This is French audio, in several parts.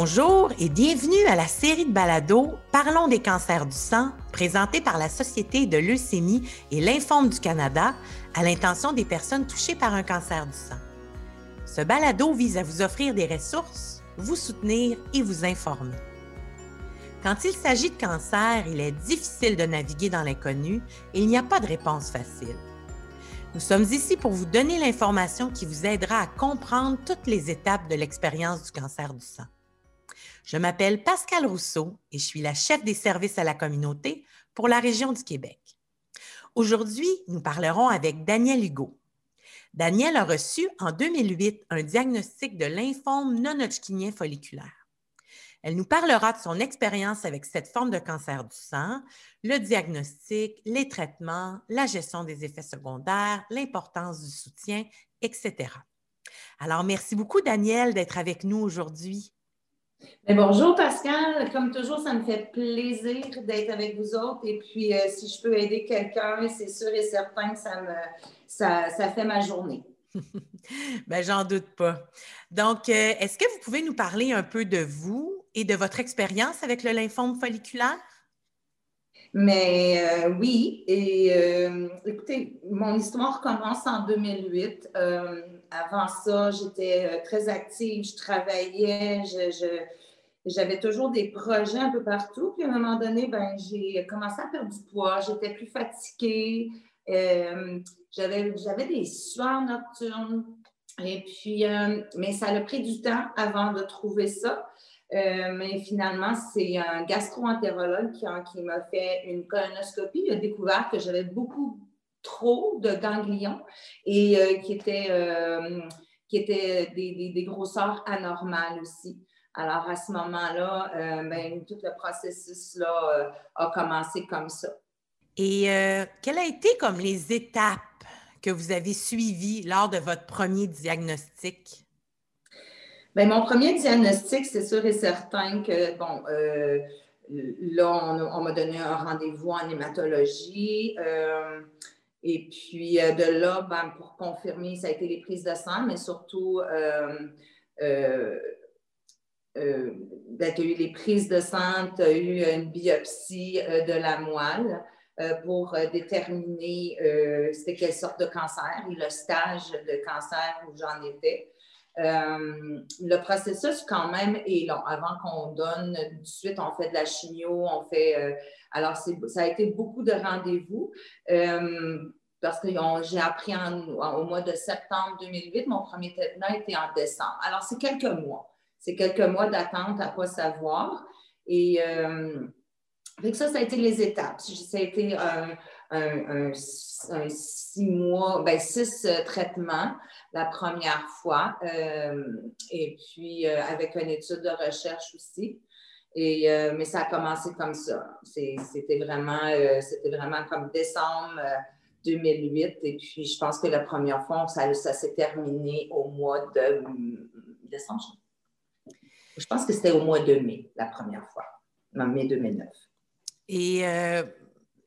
Bonjour et bienvenue à la série de balados Parlons des cancers du sang, présentée par la Société de leucémie et l'Informe du Canada à l'intention des personnes touchées par un cancer du sang. Ce balado vise à vous offrir des ressources, vous soutenir et vous informer. Quand il s'agit de cancer, il est difficile de naviguer dans l'inconnu et il n'y a pas de réponse facile. Nous sommes ici pour vous donner l'information qui vous aidera à comprendre toutes les étapes de l'expérience du cancer du sang. Je m'appelle Pascal Rousseau et je suis la chef des services à la communauté pour la région du Québec. Aujourd'hui, nous parlerons avec Daniel Hugo. Daniel a reçu en 2008 un diagnostic de lymphome non-hodgkinien folliculaire. Elle nous parlera de son expérience avec cette forme de cancer du sang, le diagnostic, les traitements, la gestion des effets secondaires, l'importance du soutien, etc. Alors, merci beaucoup, Daniel, d'être avec nous aujourd'hui bonjour Pascal, comme toujours, ça me fait plaisir d'être avec vous autres. Et puis, euh, si je peux aider quelqu'un, c'est sûr et certain que ça, me, ça, fait ma journée. ben, j'en doute pas. Donc, euh, est-ce que vous pouvez nous parler un peu de vous et de votre expérience avec le lymphome folliculaire? Mais euh, oui, et écoutez, mon histoire commence en 2008 avant ça, j'étais euh, très active, je travaillais, j'avais toujours des projets un peu partout. Puis à un moment donné, ben, j'ai commencé à perdre du poids, j'étais plus fatiguée, euh, j'avais des sueurs nocturnes. Et puis, euh, mais ça a pris du temps avant de trouver ça. Mais finalement, c'est un gastro-entérologue qui, qui m'a fait une colonoscopie. Il a découvert que j'avais beaucoup trop de ganglions et euh, qui étaient, euh, qui étaient des, grosseurs anormales aussi. Alors, à ce moment-là, euh, ben, tout le processus-là a commencé comme ça. Et quelles ont été comme les étapes que vous avez suivies lors de votre premier diagnostic? Bien, mon premier diagnostic, c'est sûr et certain que, bon, là, on, m'a donné un rendez-vous en hématologie. Et puis euh, de là, ben, pour confirmer, ça a été les prises de sang, mais surtout, euh, euh, ben, tu as eu les prises de sang, tu as eu une biopsie de la moelle pour déterminer c'était quelle sorte de cancer et le stage de cancer où j'en étais. Le processus, quand même, est long. Avant qu'on donne, tout de suite, on fait de la chimio, on fait alors, ça a été beaucoup de rendez-vous. Euh, parce que j'ai appris au mois de septembre 2008, mon premier traitement était en décembre. Alors, c'est quelques mois. C'est quelques mois d'attente à quoi savoir. Et euh, ça, ça a été les étapes. Ça a été six mois, ben, six euh, traitements la première fois. et puis, avec une étude de recherche aussi. Et, euh, mais ça a commencé comme ça. C'était vraiment, euh, vraiment comme décembre 2008. Euh, et puis, je pense que la première fois, ça, ça s'est terminé au mois de décembre. Je pense que c'était au mois de mai, la première fois, en mai 2009. Et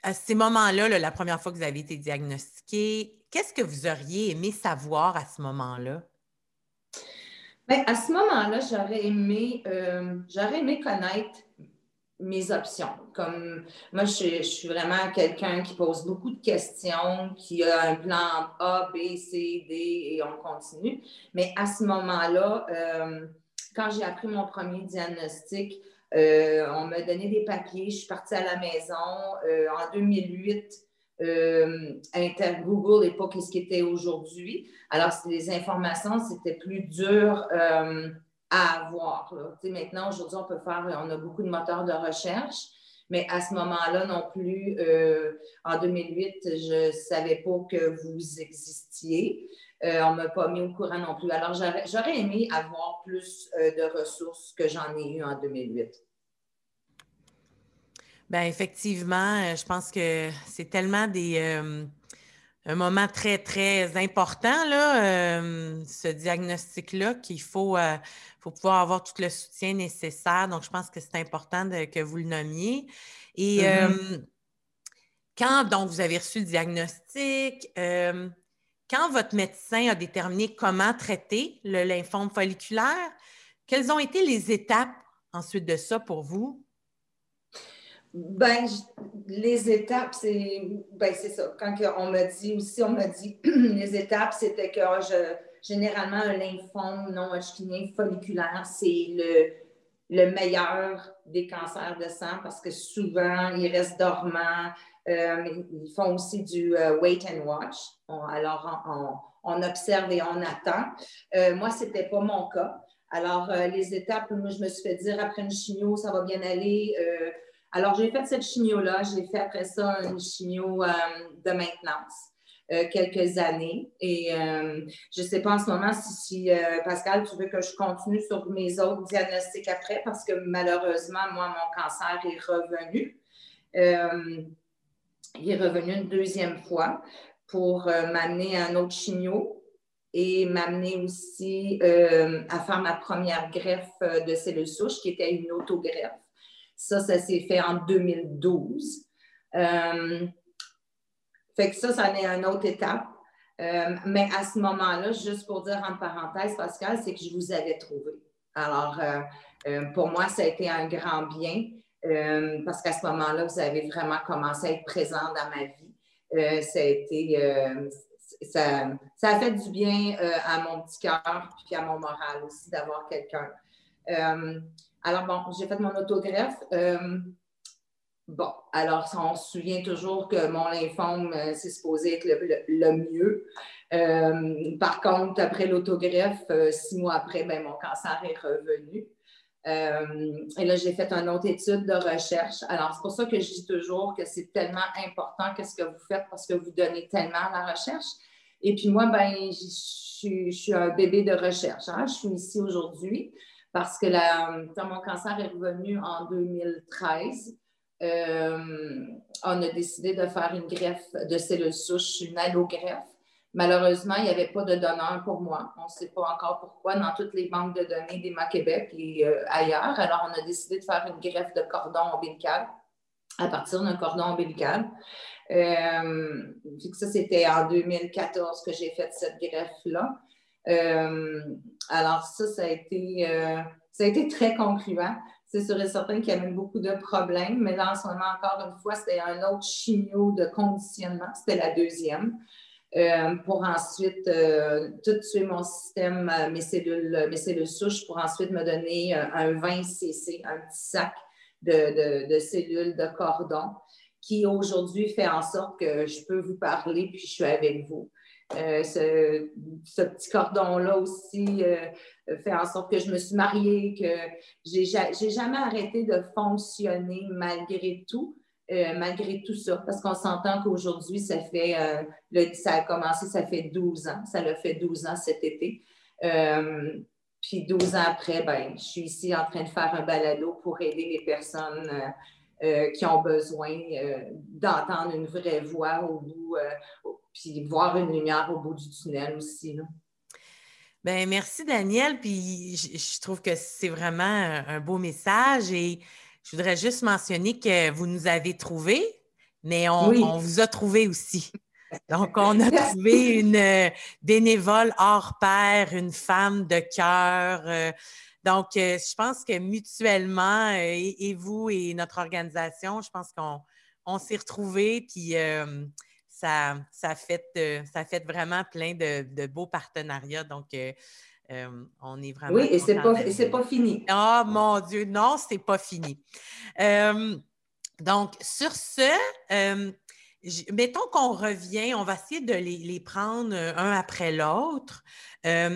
à ces moments-là, la première fois que vous avez été diagnostiqué, qu'est-ce que vous auriez aimé savoir à ce moment-là? Ben, à ce moment-là, j'aurais aimé, euh, j'aurais aimé connaître mes options. Comme moi, je, suis vraiment quelqu'un qui pose beaucoup de questions, qui a un plan A, B, C, D et on continue. Mais à ce moment-là, euh, quand j'ai appris mon premier diagnostic, euh, on m'a donné des papiers, je suis partie à la maison. en 2008, euh, Google n'est pas ce qui était aujourd'hui. Alors, les informations, c'était plus dur euh, à avoir. Maintenant, aujourd'hui, on peut faire, on a beaucoup de moteurs de recherche, mais à ce moment-là non plus, euh, en 2008, je ne savais pas que vous existiez. On ne m'a pas mis au courant non plus. Alors, j'aurais aimé avoir plus de ressources que j'en ai eu en 2008. Bien, effectivement, euh, je pense que c'est tellement des, euh, un moment très, très important, là, euh, ce diagnostic-là, qu'il faut, faut pouvoir avoir tout le soutien nécessaire. Donc, je pense que c'est important que vous le nommiez. Et mm-hmm. quand donc vous avez reçu le diagnostic, quand votre médecin a déterminé comment traiter le lymphome folliculaire, quelles ont été les étapes ensuite de ça pour vous? Ben, les étapes, c'est ben, ça. Quand on m'a dit aussi, on m'a dit les étapes, c'était que généralement un lymphome non hodgkinien folliculaire, c'est le, le meilleur des cancers de sang parce que souvent, ils restent dormants. Euh, ils font aussi du euh, wait and watch. alors, on, observe et on attend. Euh, moi, ce n'était pas mon cas. Alors, les étapes, moi, je me suis fait dire après une chimio, ça va bien aller. alors, j'ai fait cette chimio-là. J'ai fait après ça une chimio de maintenance. Euh, quelques années. Et euh, je ne sais pas en ce moment si, euh, Pascal, tu veux que je continue sur mes autres diagnostics après, parce que malheureusement, moi, mon cancer est revenu. il est revenu une deuxième fois pour m'amener à un autre chimio et m'amener aussi à faire ma première greffe de cellules souches, qui était une autogreffe. Ça, ça s'est fait en 2012. Fait que ça, ça en est une autre étape. Euh, mais à ce moment-là, juste pour dire en parenthèse, Pascal, c'est que je vous avais trouvé. Alors, euh, euh, pour moi, ça a été un grand bien parce qu'à ce moment-là, vous avez vraiment commencé à être présent dans ma vie. ça a été, ça, ça, a fait du bien à mon petit cœur puis à mon moral aussi d'avoir quelqu'un. alors, bon, j'ai fait mon autogreffe. Bon, alors on se souvient toujours que mon lymphome, euh, c'est supposé être le, mieux. Euh, par contre, après l'autogreffe, euh, six mois après, ben, mon cancer est revenu. et là, j'ai fait une autre étude de recherche. Alors, c'est pour ça que je dis toujours que c'est tellement important qu'est-ce que vous faites parce que vous donnez tellement à la recherche. Et puis moi, ben, je suis un bébé de recherche. Hein. Je suis ici aujourd'hui parce que mon cancer est revenu en 2013. Euh, on a décidé de faire une greffe de cellules souches, une allogreffe. Malheureusement, il n'y avait pas de donneur pour moi. On ne sait pas encore pourquoi dans toutes les banques de données d'Emma Québec et euh, ailleurs. Alors, on a décidé de faire une greffe de cordon ombilical à partir d'un cordon ombilical. Euh, ça, c'était en 2014 que j'ai fait cette greffe-là. alors, ça, ça a ça a été très concluant c'est sûr et certain qu'il y avait beaucoup de problèmes, mais là, en ce moment, encore une fois, c'était un autre chimio de conditionnement, c'était la deuxième, euh, pour ensuite euh, tout tuer mon système, euh, mes, cellules, mes cellules souches, pour ensuite me donner un 20 cc, un petit sac de, de cellules de cordon, qui aujourd'hui fait en sorte que je peux vous parler, puis je suis avec vous. Euh, ce, petit cordon-là aussi euh, fait en sorte que je me suis mariée, que j'ai jamais arrêté de fonctionner malgré tout. Euh, malgré tout ça, parce qu'on s'entend qu'aujourd'hui, ça fait, ça a commencé, ça fait 12 ans, ça l'a fait 12 ans cet été. puis 12 ans après, ben, je suis ici en train de faire un balado pour aider les personnes qui ont besoin d'entendre une vraie voix au bout, puis voir une lumière au bout du tunnel aussi. Bien, merci Daniel. Puis je, trouve que c'est vraiment un, beau message et je voudrais juste mentionner que vous nous avez trouvés, mais on, vous a trouvé aussi. Donc, on a trouvé une euh, bénévole hors pair, une femme de cœur. Euh, donc, euh, je pense que mutuellement, et, vous et notre organisation, je pense qu'on s'est retrouvés. Puis, ça, ça, fait, euh, ça fait vraiment plein de, beaux partenariats. Donc, euh, euh, on est vraiment. Oui, et c'est pas, pas fini. Oh mon Dieu, non, c'est pas fini. donc, sur ce, mettons qu'on revient, on va essayer de les, prendre un après l'autre.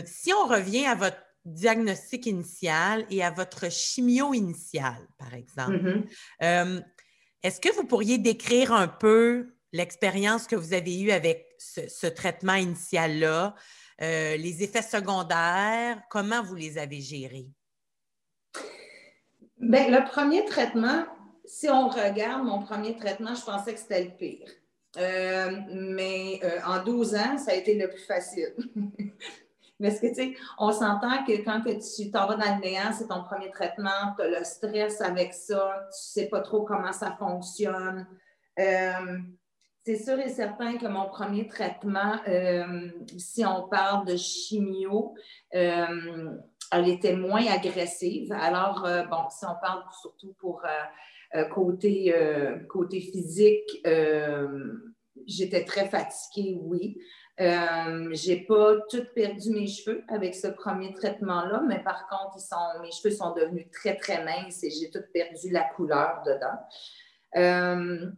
si on revient à votre diagnostic initial et à votre chimio initial, par exemple, mm-hmm. est-ce que vous pourriez décrire un peu l'expérience que vous avez eue avec ce, traitement initial-là, euh, les effets secondaires, comment vous les avez gérés? Bien, le premier traitement, si on regarde mon premier traitement, je pensais que c'était le pire. Euh, mais euh, en 12 ans, ça a été le plus facile. Parce que, tu sais, on s'entend que quand tu t'en vas dans le néant, c'est ton premier traitement, tu as le stress avec ça, tu sais pas trop comment ça fonctionne c'est sûr et certain que mon premier traitement, euh, si on parle de chimio, euh, elle était moins agressive. Alors, bon, si on parle surtout pour côté, côté physique, j'étais très fatiguée, oui. Euh, j'ai pas tout perdu mes cheveux avec ce premier traitement-là, mais par contre, mes cheveux sont devenus très, très minces et j'ai tout perdu la couleur dedans. Euh,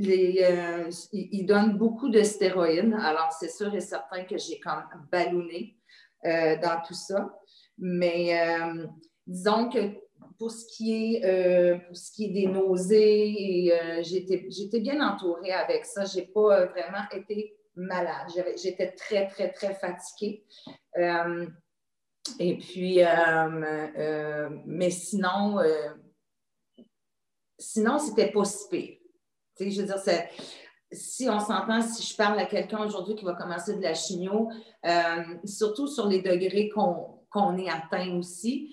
euh, ils, donnent beaucoup de stéroïdes, alors c'est sûr et certain que j'ai comme ballonné dans tout ça. Mais disons que pour ce qui est, est des nausées, j'étais bien entourée avec ça. Je n'ai pas vraiment été malade. J'étais très, très, très fatiguée. Euh, et puis, euh, euh, mais sinon, sinon, c'était pas si pire. Je veux dire, si on s'entend, si je parle à quelqu'un aujourd'hui qui va commencer de la chimio, surtout sur les degrés qu'on est atteint aussi,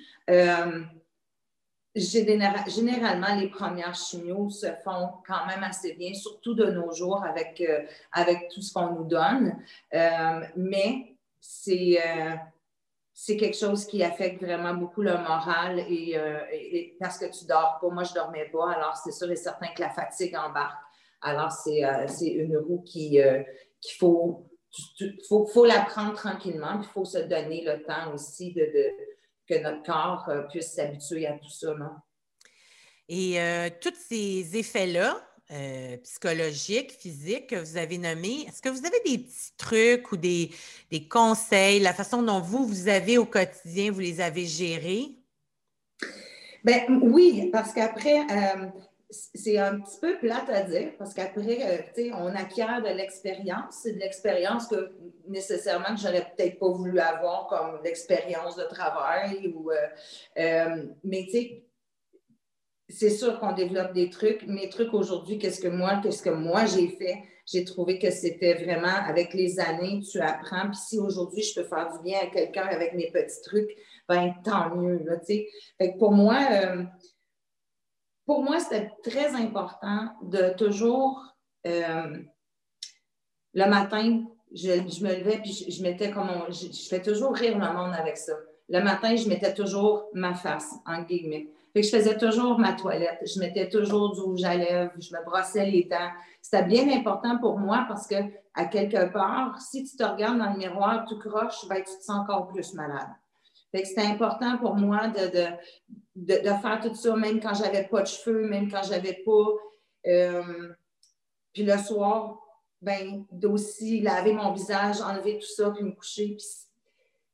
généralement, les premières chimios se font quand même assez bien, surtout de nos jours avec, euh, avec tout ce qu'on nous donne. Euh, mais c'est, euh, c'est quelque chose qui affecte vraiment beaucoup le moral et, parce que tu dors pas. Moi, je dormais pas, alors c'est sûr et certain que la fatigue embarque. Alors, c'est, une roue qui, qu'il faut, faut, faut la prendre tranquillement, il faut se donner le temps aussi de que notre corps euh, puisse s'habituer à tout ça. Non? Et euh, tous ces effets-là, euh, psychologiques, physiques que vous avez nommés, est-ce que vous avez des petits trucs ou des, conseils, la façon dont vous, vous avez au quotidien, vous les avez gérés? Ben oui, parce qu'après, c'est un petit peu plate à dire parce qu'après, euh, on acquiert de l'expérience. C'est de l'expérience que nécessairement que j'aurais peut-être pas voulu avoir comme l'expérience de travail. Ou, euh, euh, mais tu sais, c'est sûr qu'on développe des trucs. Mes trucs aujourd'hui, qu'est-ce que moi, qu'est-ce que moi j'ai fait? J'ai trouvé que c'était vraiment avec les années, tu apprends. Puis si aujourd'hui je peux faire du bien à quelqu'un avec mes petits trucs, ben tant mieux. Là, fait que pour moi, pour moi, c'était très important de toujours, euh, le matin, je, me levais puis je, mettais comme je, fais toujours rire le monde avec ça. Le matin, je mettais toujours ma face, en guillemets. Je faisais toujours ma toilette, je mettais toujours du rouge à lèvres, je me brossais les dents. C'était bien important pour moi parce que, à quelque part, si tu te regardes dans le miroir tout croche, ben, tu te sens encore plus malade. C'était important pour moi de, de, faire tout ça, même quand j'avais pas de cheveux, même quand j'avais pas. Euh, puis le soir, ben, d'aussi laver mon visage, enlever tout ça, puis me coucher.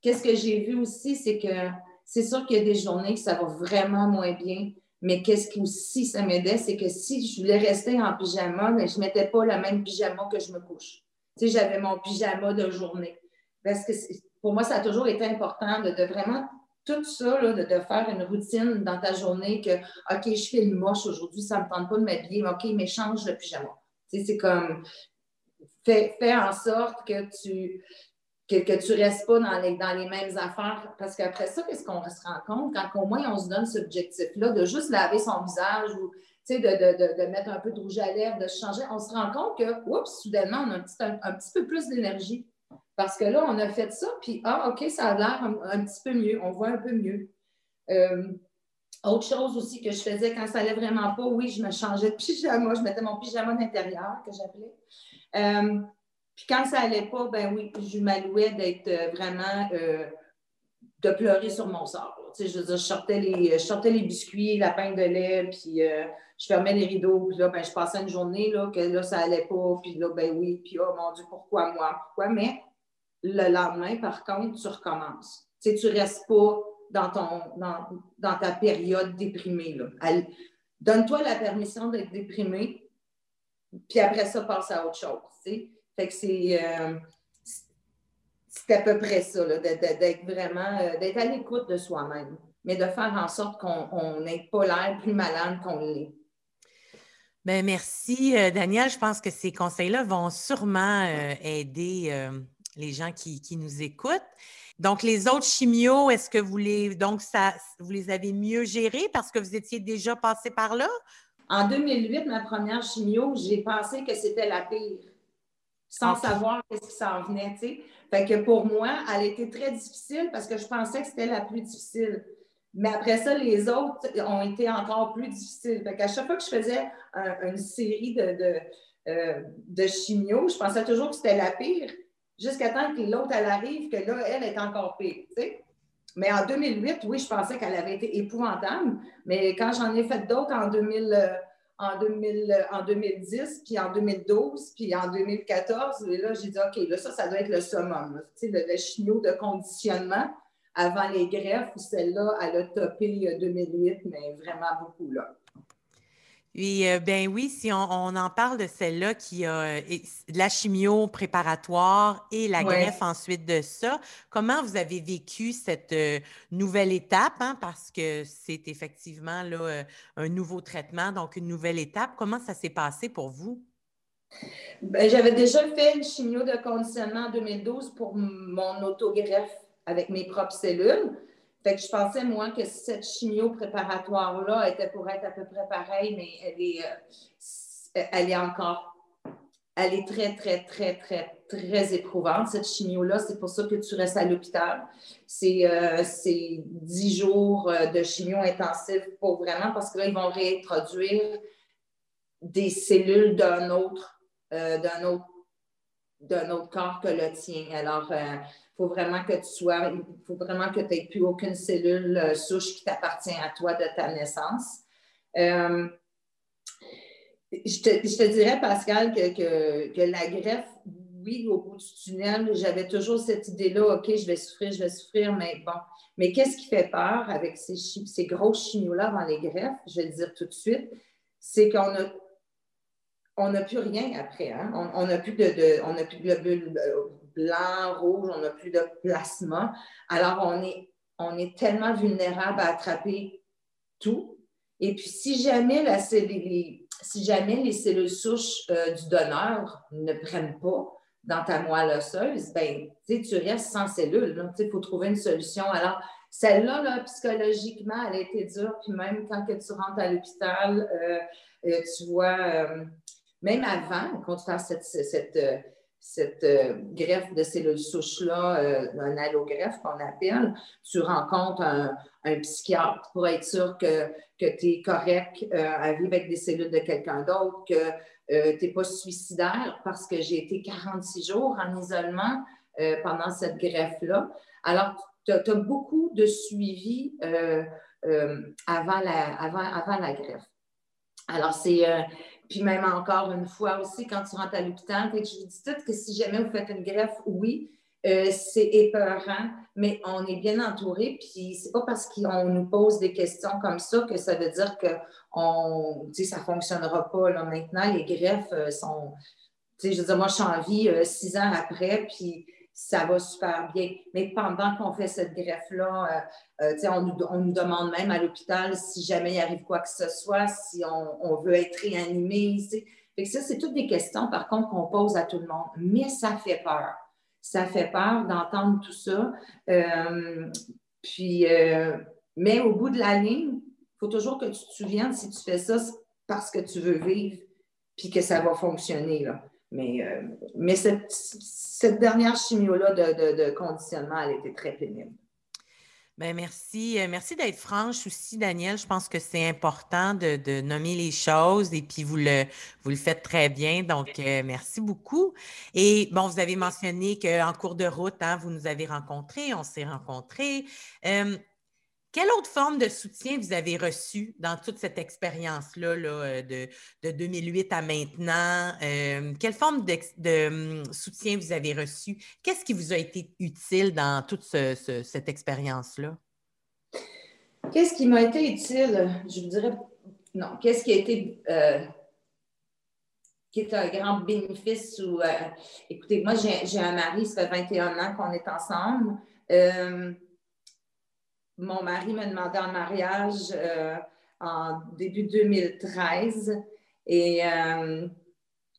qu'est-ce que j'ai vu aussi, c'est que c'est sûr qu'il y a des journées que ça va vraiment moins bien, mais qu'est-ce qui aussi ça m'aidait, c'est que si je voulais rester en pyjama, ben, je ne mettais pas le même pyjama que je me couche. Tu j'avais mon pyjama de journée. Parce que pour moi, ça a toujours été important de, vraiment tout ça, de, faire une routine dans ta journée que, OK, je fais le moche aujourd'hui, ça ne me tente pas de m'habiller, OK, mais change de pyjama. c'est comme, fais, en sorte que tu que, tu ne restes pas dans les, dans les mêmes affaires. Parce qu'après ça, qu'est-ce qu'on se rend compte? Quand au moins on se donne cet objectif-là de juste laver son visage ou de, de, de, mettre un peu de rouge à lèvres, de changer, on se rend compte que, oups, soudainement, on a un petit, un petit peu plus d'énergie. Parce que là, on a fait ça, puis ah, OK, ça a l'air un, petit peu mieux, on voit un peu mieux. Euh, autre chose aussi que je faisais quand ça allait vraiment pas, oui, je me changeais de pyjama, je mettais mon pyjama d'intérieur que j'appelais. Euh, puis quand ça allait pas, ben oui, je m'allouais d'être euh, vraiment, de pleurer sur mon sort. Tu sais, je je sortais, les, je les biscuits, la pain de lait, puis je fermais les rideaux, puis là, ben, je passais une journée, là, que là, ça allait pas, puis là, ben oui, puis oh mon Dieu, pourquoi moi, pourquoi? Mais le lendemain, par contre, tu recommences. Tu ne restes pas dans, ton, dans, ta période déprimée. Donne-toi la permission d'être déprimé, puis après ça, passe à autre chose. Fait que euh, c'est. à peu près ça, d'être vraiment, euh, d'être à l'écoute de soi-même, mais de faire en sorte qu'on n'ait pas l'air plus malade qu'on l'est. Bien, merci, euh, Daniel. Je pense que ces conseils-là vont sûrement aider les gens qui, nous écoutent. Donc, les autres chimios, est-ce que vous les, donc ça, vous les avez mieux gérés parce que vous étiez déjà passé par là? En 2008, ma première chimio, j'ai pensé que c'était la pire. Sans savoir ce qui s'en venait, tu sais. Fait que pour moi, elle été très difficile parce que je pensais que c'était la plus difficile. Mais après ça, les autres ont été encore plus difficiles. Fait qu'à chaque fois que je faisais une série de, de, euh, de chimio, je pensais toujours que c'était la pire, jusqu'à temps que l'autre, elle arrive, que là, elle est encore pire, tu sais. Mais en 2008, oui, je pensais qu'elle avait été épouvantable. Mais quand j'en ai fait d'autres en 2000, en, 2000, en 2010, puis en 2012, puis en 2014, et là, j'ai dit, OK, là, ça, ça doit être le summum. Tu sais, le, le chimio de conditionnement avant les greffes, celle-là, elle a topé 2008, mais vraiment beaucoup, là. Oui, euh, ben oui, si on, en parle de celle-là qui a de la chimio préparatoire et la greffe ensuite de ça, comment vous avez vécu cette euh, nouvelle étape? Hein, parce que c'est effectivement là, euh, un nouveau traitement, donc une nouvelle étape. Comment ça s'est passé pour vous? Ben, j'avais déjà fait une chimio de conditionnement en 2012 pour mon autogreffe avec mes propres cellules. Fait que je pensais, moi, que cette chimio préparatoire-là était pour être à peu près pareille, mais elle est, euh, elle est encore, elle est très, très, très, très, très éprouvante, cette chimio-là. C'est pour ça que tu restes à l'hôpital. C'est euh, dix jours euh, de chimio intensive pour vraiment, parce que là, ils vont réintroduire des cellules d'un autre, d'un autre d'un autre corps que le tien. Alors, faut vraiment que tu sois, il faut vraiment que tu n'aies plus aucune cellule euh, souche qui t'appartient à toi de ta naissance. Euh, je, te, dirais, Pascal, que, la greffe, oui, au bout du tunnel, j'avais toujours cette idée-là, OK, je vais souffrir, je vais souffrir, mais bon. Mais qu'est-ce qui fait peur avec ces, ces grosses chimios-là dans les greffes, je vais le dire tout de suite, c'est qu'on a on n'a plus rien après. Hein? On n'a plus de, on plus de globules euh, blanc, rouge, on n'a plus de plasma. Alors, on est, tellement vulnérable à attraper tout. Et puis, si jamais, la les, si jamais les cellules souches euh, du donneur ne prennent pas dans ta moelle osseuse, ben, tu restes sans cellules. Il faut trouver une solution. Alors, celle-là, là, psychologiquement, elle a été dure. Puis même quand que tu rentres à l'hôpital, euh, euh, tu vois, même avant te fasse cette, cette cette euh, greffe de cellules souches-là, euh, un allogreffe qu'on appelle, tu rencontres un, psychiatre pour être sûr que, que tu es correct euh, à vivre avec des cellules de quelqu'un d'autre, que tu n'es pas suicidaire parce que j'ai été 46 jours en isolement pendant cette greffe-là. Alors, tu as, beaucoup de suivi avant, la, avant, avant la greffe. Alors, c'est puis même encore une fois aussi, quand tu rentres à l'hôpital, je vous dis tout que si jamais vous faites une greffe, oui, euh, c'est épeurant, mais on est bien entouré. Puis c'est pas parce qu'on nous pose des questions comme ça que ça veut dire que on, ça ne fonctionnera pas. Là. Maintenant, les greffes euh, sont. Je veux dire, moi, je suis en vie euh, six ans après, puis ça va super bien. Mais pendant qu'on fait cette greffe-là, euh, euh, on, nous, demande même à l'hôpital si jamais il arrive quoi que ce soit, si on, veut être réanimé. Fait ça, c'est toutes des questions, par contre, qu'on pose à tout le monde. Mais ça fait peur. Ça fait peur d'entendre tout ça. Euh, puis, mais au bout de la ligne, il faut toujours que tu te souviennes si tu fais ça parce que tu veux vivre, puis que ça va fonctionner. Là. Mais, euh, mais cette, cette, dernière chimio-là de, de, conditionnement, elle était très pénible. Bien, merci. Euh, merci d'être franche aussi, Daniel. Je pense que c'est important de, de, nommer les choses et puis vous le, vous le faites très bien. Donc, euh, merci beaucoup. Et bon, vous avez mentionné qu'en cours de route, hein, vous nous avez rencontrés, on s'est rencontrés. Quelle autre forme de soutien vous avez reçu dans toute cette expérience-là euh, de, 2008 à maintenant? Euh, quelle forme de, hum, soutien vous avez reçu? Qu'est-ce qui vous a été utile dans toute cette expérience-là? Qu'est-ce qui m'a été utile? Je vous dirais, non, qu'est-ce qui a été, euh, qui est un grand bénéfice? Ou, écoutez, moi, j'ai un mari, ça fait 21 ans qu'on est ensemble mon mari m'a demandé en mariage euh, en début 2013 et euh,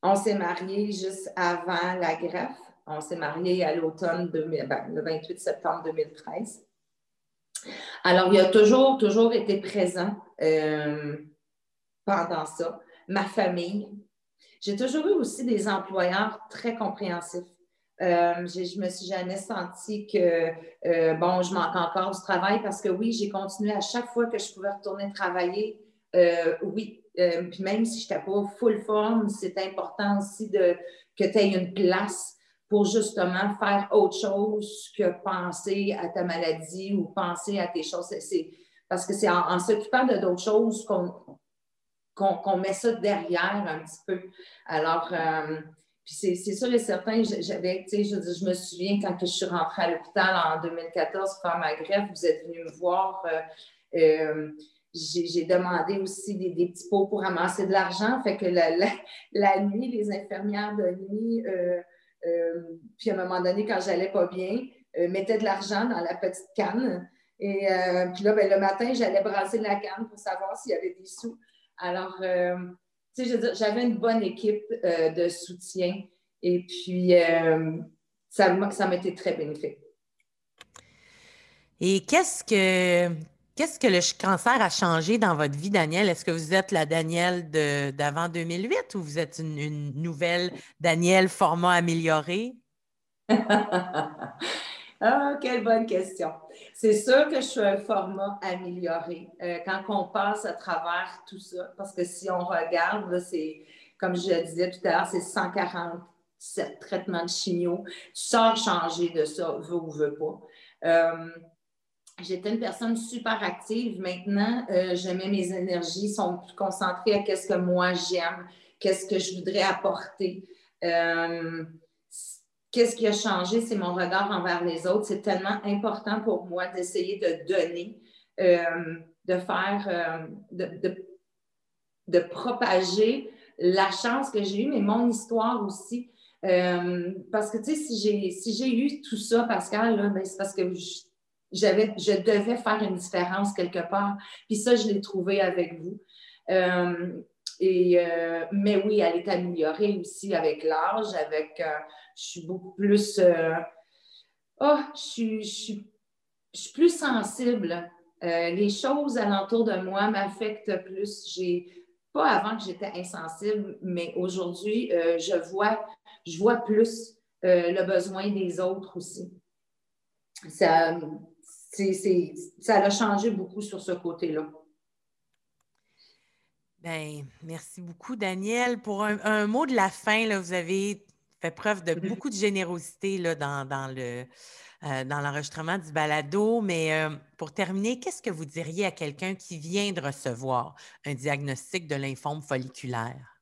on s'est mariés juste avant la greffe. On s'est mariés à l'automne, ben, le 28 septembre 2013. Alors, il a toujours, toujours été présent euh, pendant ça. Ma famille. J'ai toujours eu aussi des employeurs très compréhensifs. Euh, je me suis jamais senti que, euh, bon, je manque encore du travail parce que oui, j'ai continué à chaque fois que je pouvais retourner travailler. Euh, oui, puis même si je n'étais pas full forme, c'est important aussi de, que tu aies une place pour justement faire autre chose que penser à ta maladie ou penser à tes choses. Parce que c'est en, s'occupant de d'autres choses qu'on, qu'on, met ça derrière un petit peu. Alors, puis c'est, sûr et certain, j'avais, je, je, me souviens quand je suis rentrée à l'hôpital en 2014 pour faire ma greffe, vous êtes venu me voir. Euh, euh, j'ai demandé aussi des, petits pots pour ramasser de l'argent. Fait que la, nuit, les infirmières de nuit, puis à un moment donné, quand j'allais pas bien, mettaient de l'argent dans la petite canne. Et puis là, ben, le matin, j'allais brasser la canne pour savoir s'il y avait des sous. Alors, euh, tu sais, j'avais une bonne équipe euh, de soutien et puis euh, ça m'a été très bénéfique. Et qu'est-ce que, qu'est-ce que le cancer a changé dans votre vie, Danielle? Est-ce que vous êtes la Danielle d'avant 2008 ou vous êtes une, une nouvelle Danielle format amélioré? Ah, quelle bonne question. C'est sûr que je suis un format amélioré euh, quand on passe à travers tout ça, parce que si on regarde, c'est, comme je le disais tout à l'heure, c'est 147 traitements de chimio. Tu changer de ça, veux ou veux pas. Euh, j'étais une personne super active. Maintenant, euh, mets mes énergies, sont plus concentrées à ce que moi j'aime, qu'est-ce que je voudrais apporter. Qu'est-ce qui a changé? C'est mon regard envers les autres. C'est tellement important pour moi d'essayer de donner, euh, de faire, euh, de, propager la chance que j'ai eue, mais mon histoire aussi. Euh, parce que, tu sais, si j'ai si eu tout ça, Pascal, ben, c'est parce que j'avais, je devais faire une différence quelque part. Puis ça, je l'ai trouvé avec vous. Et, mais oui, elle est améliorée aussi avec l'âge, avec je suis beaucoup plus. Euh, oh, je suis, plus sensible. Euh, les choses alentour de moi m'affectent plus. J'ai pas avant que j'étais insensible, mais aujourd'hui, euh, je vois, je vois plus le besoin des autres aussi. Ça, ça a changé beaucoup sur ce côté-là. Bien, merci beaucoup, Daniel. Pour un, mot de la fin, là, vous avez fait preuve de beaucoup de générosité là, dans, le, euh, dans l'enregistrement du balado. Mais euh, pour terminer, qu'est-ce que vous diriez à quelqu'un qui vient de recevoir un diagnostic de lymphome folliculaire?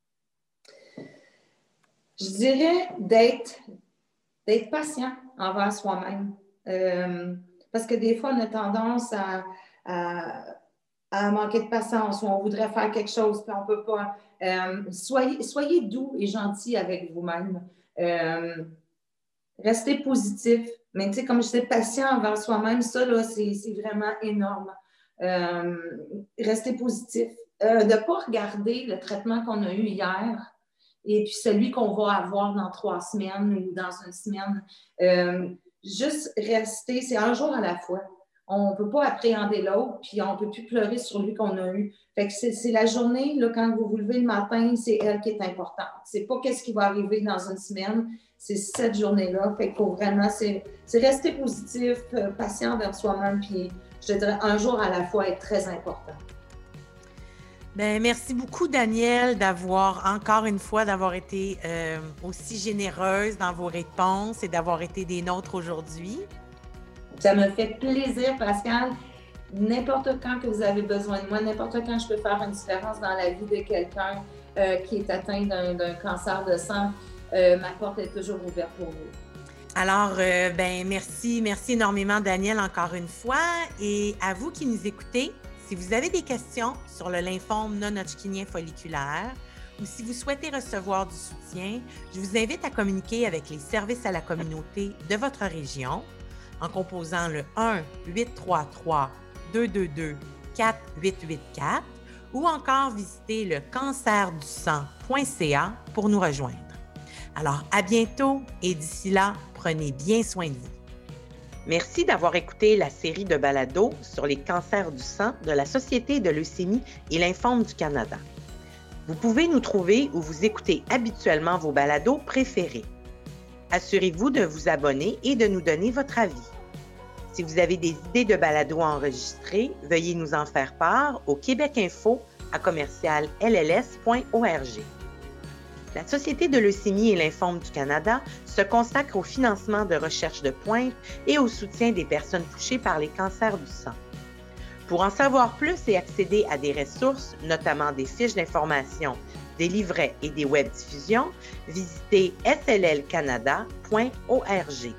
Je dirais d'être, d'être patient envers soi-même. Euh, parce que des fois, on a tendance à, à, manquer de patience ou on voudrait faire quelque chose, puis on ne peut pas. soyez, soyez doux et gentil avec vous-même. Euh, rester positif. Mais tu sais, comme je disais, patient envers soi-même, ça, là, c'est vraiment énorme. Euh, rester positif. Euh, ne pas regarder le traitement qu'on a eu hier et puis celui qu'on va avoir dans trois semaines ou dans une semaine. juste rester, c'est un jour à la fois on ne peut pas appréhender l'autre, puis on ne peut plus pleurer sur lui qu'on a eu. Fait que c'est la journée, là, quand vous vous levez le matin, c'est elle qui est importante. C'est pas qu'est-ce qui va arriver dans une semaine, c'est cette journée-là. Fait qu'il vraiment, c'est rester positif, euh, patient envers soi-même, puis je dirais un jour à la fois est très important. Bien, merci beaucoup, Danielle, d'avoir, encore une fois, d'avoir été euh, aussi généreuse dans vos réponses et d'avoir été des nôtres aujourd'hui. Ça me fait plaisir, Pascal. N'importe quand que vous avez besoin de moi, n'importe quand je peux faire une différence dans la vie de quelqu'un euh, qui est atteint d'un cancer de sang, euh, ma porte est toujours ouverte pour vous. Alors, euh, ben merci, merci énormément, Daniel, encore une fois. Et à vous qui nous écoutez, si vous avez des questions sur le lymphome non-hodgkinien folliculaire, ou si vous souhaitez recevoir du soutien, je vous invite à communiquer avec les services à la communauté de votre région en composant le 1-833-222-4884 ou encore visiter le cancerdu-sang.ca pour nous rejoindre. Alors, à bientôt et d'ici là, prenez bien soin de vous. Merci d'avoir écouté la série de balados sur les cancers du sang de la Société de leucémie et lymphome du Canada. Vous pouvez nous trouver où vous écoutez habituellement vos balados préférés. Assurez-vous de vous abonner et de nous donner votre avis. Si vous avez des idées de balados enregistrés, veuillez nous en faire part au Québec Info à commercial lls.org. La Société de leucémie et lymphome du Canada se consacre au financement de recherches de pointe et au soutien des personnes touchées par les cancers du sang. Pour en savoir plus et accéder à des ressources, notamment des fiches d'information, des livrets et des webdiffusions, visitez sllcanada.org.